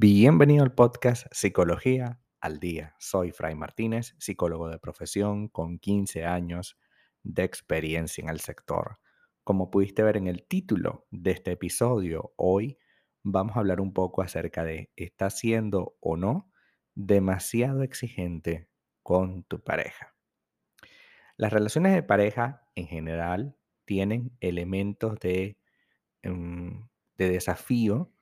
Bienvenido al podcast Psicología al Día. Soy Fray Martínez, psicólogo de profesión con 15 años de experiencia en el sector. Como pudiste ver en el título de este episodio, hoy vamos a hablar un poco acerca de ¿estás siendo o no demasiado exigente con tu pareja? Las relaciones de pareja en general tienen elementos de, em, de desafío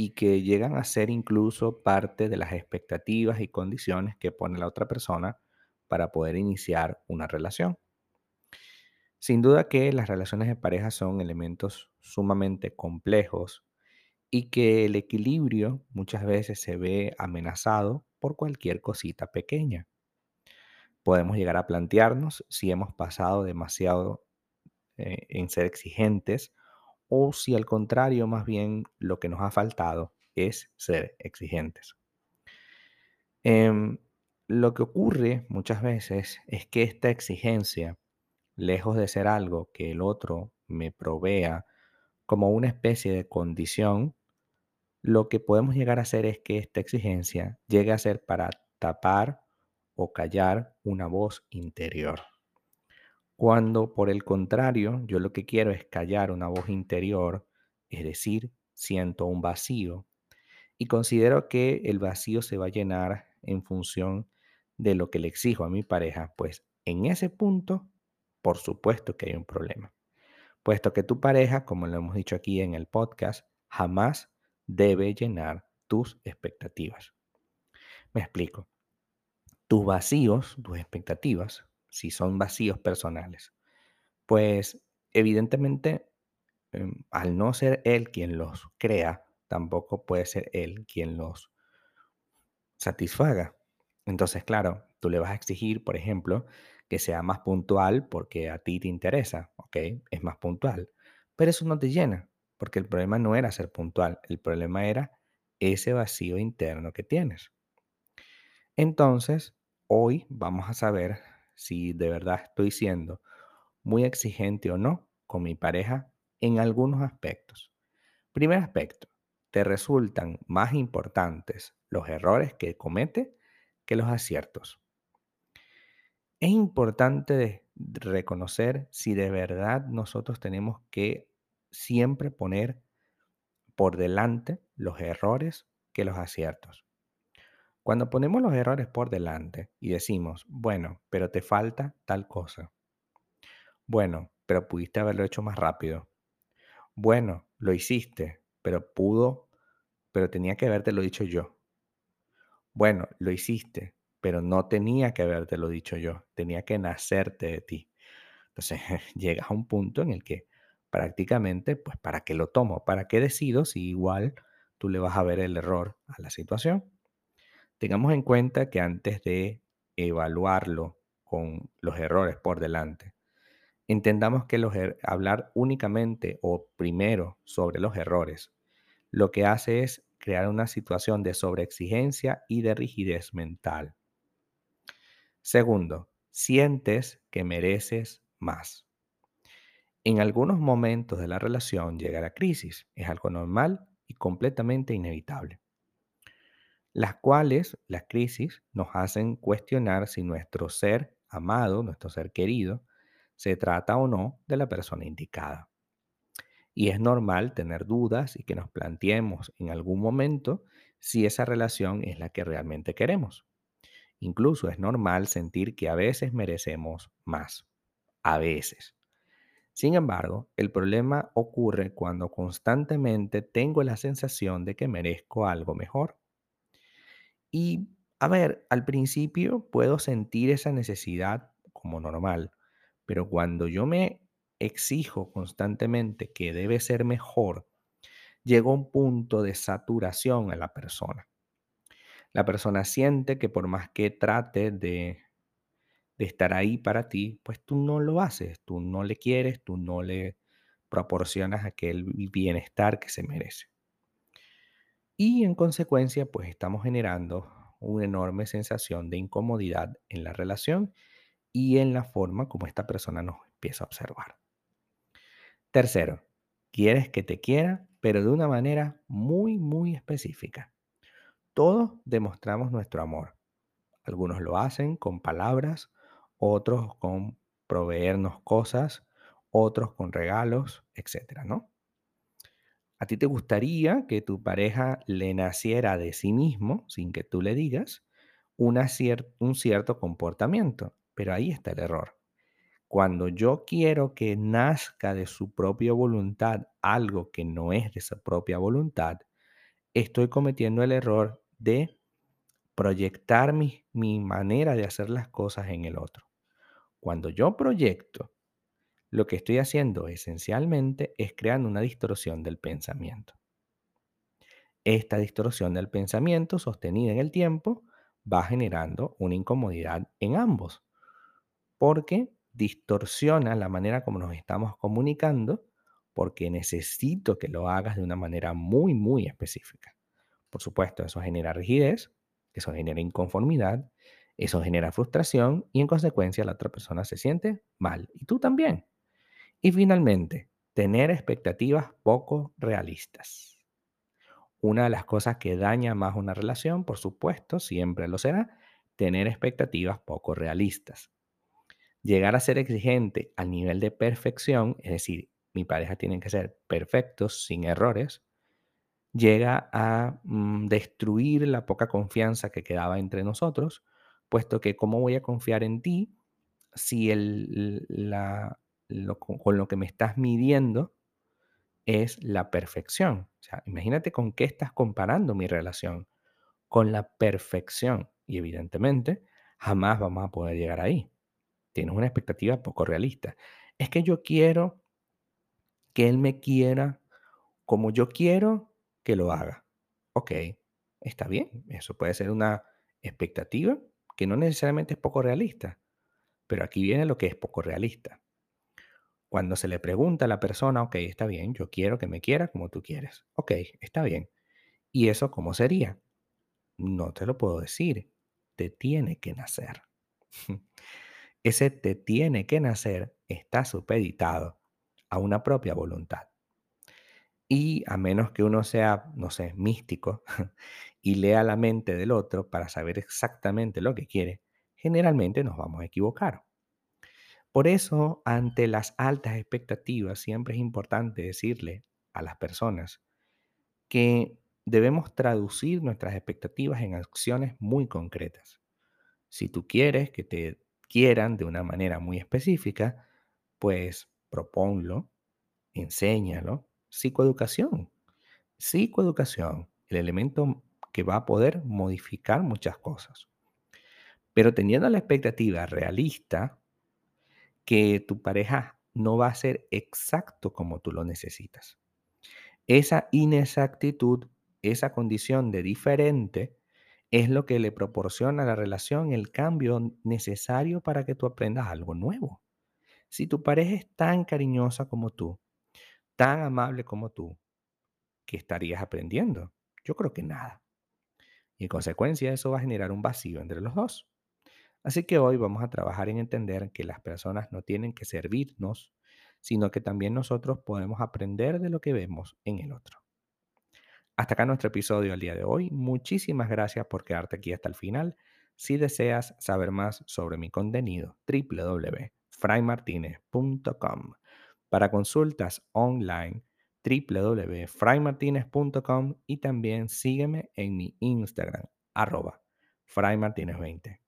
y que llegan a ser incluso parte de las expectativas y condiciones que pone la otra persona para poder iniciar una relación. Sin duda que las relaciones de pareja son elementos sumamente complejos y que el equilibrio muchas veces se ve amenazado por cualquier cosita pequeña. Podemos llegar a plantearnos si hemos pasado demasiado eh, en ser exigentes o si al contrario, más bien lo que nos ha faltado es ser exigentes. Em, lo que ocurre muchas veces es que esta exigencia, lejos de ser algo que el otro me provea como una especie de condición, lo que podemos llegar a hacer es que esta exigencia llegue a ser para tapar o callar una voz interior. Cuando por el contrario, yo lo que quiero es callar una voz interior, es decir, siento un vacío y considero que el vacío se va a llenar en función de lo que le exijo a mi pareja, pues en ese punto, por supuesto que hay un problema. Puesto que tu pareja, como lo hemos dicho aquí en el podcast, jamás debe llenar tus expectativas. Me explico. Tus vacíos, tus expectativas, si son vacíos personales, pues evidentemente em, al no ser él quien los crea, tampoco puede ser él quien los satisfaga. Entonces, claro, tú le vas a exigir, por ejemplo, que sea más puntual porque a ti te interesa, ¿ok? Es más puntual. Pero eso no te llena, porque el problema no era ser puntual, el problema era ese vacío interno que tienes. Entonces, hoy vamos a saber si de verdad estoy siendo muy exigente o no con mi pareja en algunos aspectos. Primer aspecto, te resultan más importantes los errores que comete que los aciertos. Es importante reconocer si de verdad nosotros tenemos que siempre poner por delante los errores que los aciertos. Cuando ponemos los errores por delante y decimos, bueno, pero te falta tal cosa. Bueno, pero pudiste haberlo hecho más rápido. Bueno, lo hiciste, pero pudo, pero tenía que habértelo dicho yo. Bueno, lo hiciste, pero no tenía que habértelo dicho yo, tenía que nacerte de ti. Entonces llegas a un punto en el que prácticamente, pues, ¿para qué lo tomo? ¿Para qué decido si igual tú le vas a ver el error a la situación? Tengamos en cuenta que antes de evaluarlo con los errores por delante, entendamos que er, hablar únicamente o primero sobre los errores lo que hace es crear una situación de sobreexigencia y de rigidez mental. Segundo, sientes que mereces más. En algunos momentos de la relación llega la crisis, es algo normal y completamente inevitable, las cuales, las crisis, nos hacen cuestionar si nuestro ser amado, nuestro ser querido, se trata o no de la persona indicada. Y es normal tener dudas y que nos planteemos en algún momento si esa relación es la que realmente queremos. Incluso es normal sentir que a veces merecemos más. A veces. Sin embargo, el problema ocurre cuando constantemente tengo la sensación de que merezco algo mejor. Y, a ver, al principio puedo sentir esa necesidad como normal, pero cuando yo me exijo constantemente que debe ser mejor, llega un punto de saturación en la persona. La persona siente que por más que trate de, de estar ahí para ti, pues tú no lo haces, tú no le quieres, tú no le proporcionas aquel bienestar que se merece. Y en consecuencia, pues estamos generando una enorme sensación de incomodidad en la relación y en la forma como esta persona nos empieza a observar. Tercero, quieres que te quiera, pero de una manera muy, muy específica. todos demostramos nuestro amor. Algunos lo hacen con palabras, otros con proveernos cosas, otros con regalos, etcétera, ¿no? ¿A ti te gustaría que tu pareja le naciera de sí mismo, sin que tú le digas, un cierto comportamiento? Pero ahí está el error. Cuando yo quiero que nazca de su propia voluntad algo que no es de su propia voluntad, estoy cometiendo el error de proyectar mi manera de hacer las cosas en el otro. Cuando yo proyecto, lo que estoy haciendo esencialmente es creando una distorsión del pensamiento. Esta distorsión del pensamiento sostenida en el tiempo va generando una incomodidad en ambos, porque distorsiona la manera como nos estamos comunicando, porque necesito que lo hagas de una manera muy, muy específica. Por supuesto, eso genera rigidez, eso genera inconformidad, eso genera frustración y en consecuencia la otra persona se siente mal y tú también. Y finalmente, tener expectativas poco realistas. Una de las cosas que daña más una relación, por supuesto, siempre lo será, tener expectativas poco realistas. Llegar a ser exigente al nivel de perfección, es decir, mi pareja tiene que ser perfectos, sin errores, llega a mm, destruir la poca confianza que quedaba entre nosotros, puesto que cómo voy a confiar en ti si el, la, con lo que me estás midiendo es la perfección. O sea, imagínate con qué estás comparando mi relación, con la perfección. Y evidentemente, jamás vamos a poder llegar ahí. Tienes una expectativa poco realista. Es que yo quiero que él me quiera como yo quiero que lo haga. Ok, está bien. Eso puede ser una expectativa que no necesariamente es poco realista. Pero aquí viene lo que es poco realista. Cuando se le pregunta a la persona, ok, está bien, yo quiero que me quiera como tú quieres. Ok, está bien. ¿Y eso cómo sería? No te lo puedo decir. Te tiene que nacer. Ese te tiene que nacer está supeditado a una propia voluntad. Y a menos que uno sea, no sé, místico y lea la mente del otro para saber exactamente lo que quiere, generalmente nos vamos a equivocar. Por eso, ante las altas expectativas, siempre es importante decirle a las personas que debemos traducir nuestras expectativas en acciones muy concretas. Si tú quieres que te quieran de una manera muy específica, pues proponlo, enséñalo. Psicoeducación. Psicoeducación, el elemento que va a poder modificar muchas cosas. Pero teniendo la expectativa realista que tu pareja no va a ser exacto como tú lo necesitas. Esa inexactitud, esa condición de diferente, es lo que le proporciona a la relación el cambio necesario para que tú aprendas algo nuevo. Si tu pareja es tan cariñosa como tú, tan amable como tú, ¿qué estarías aprendiendo? Yo creo que nada. Y en consecuencia eso va a generar un vacío entre los dos. Así que hoy vamos a trabajar en entender que las personas no tienen que servirnos, sino que también nosotros podemos aprender de lo que vemos en el otro. Hasta acá nuestro episodio del día de hoy. Muchísimas gracias por quedarte aquí hasta el final. Si deseas saber más sobre mi contenido, www.fraymartinez.com. Para consultas online, www.fraymartinez.com y también sígueme en mi Instagram, arroba fraymartinez20.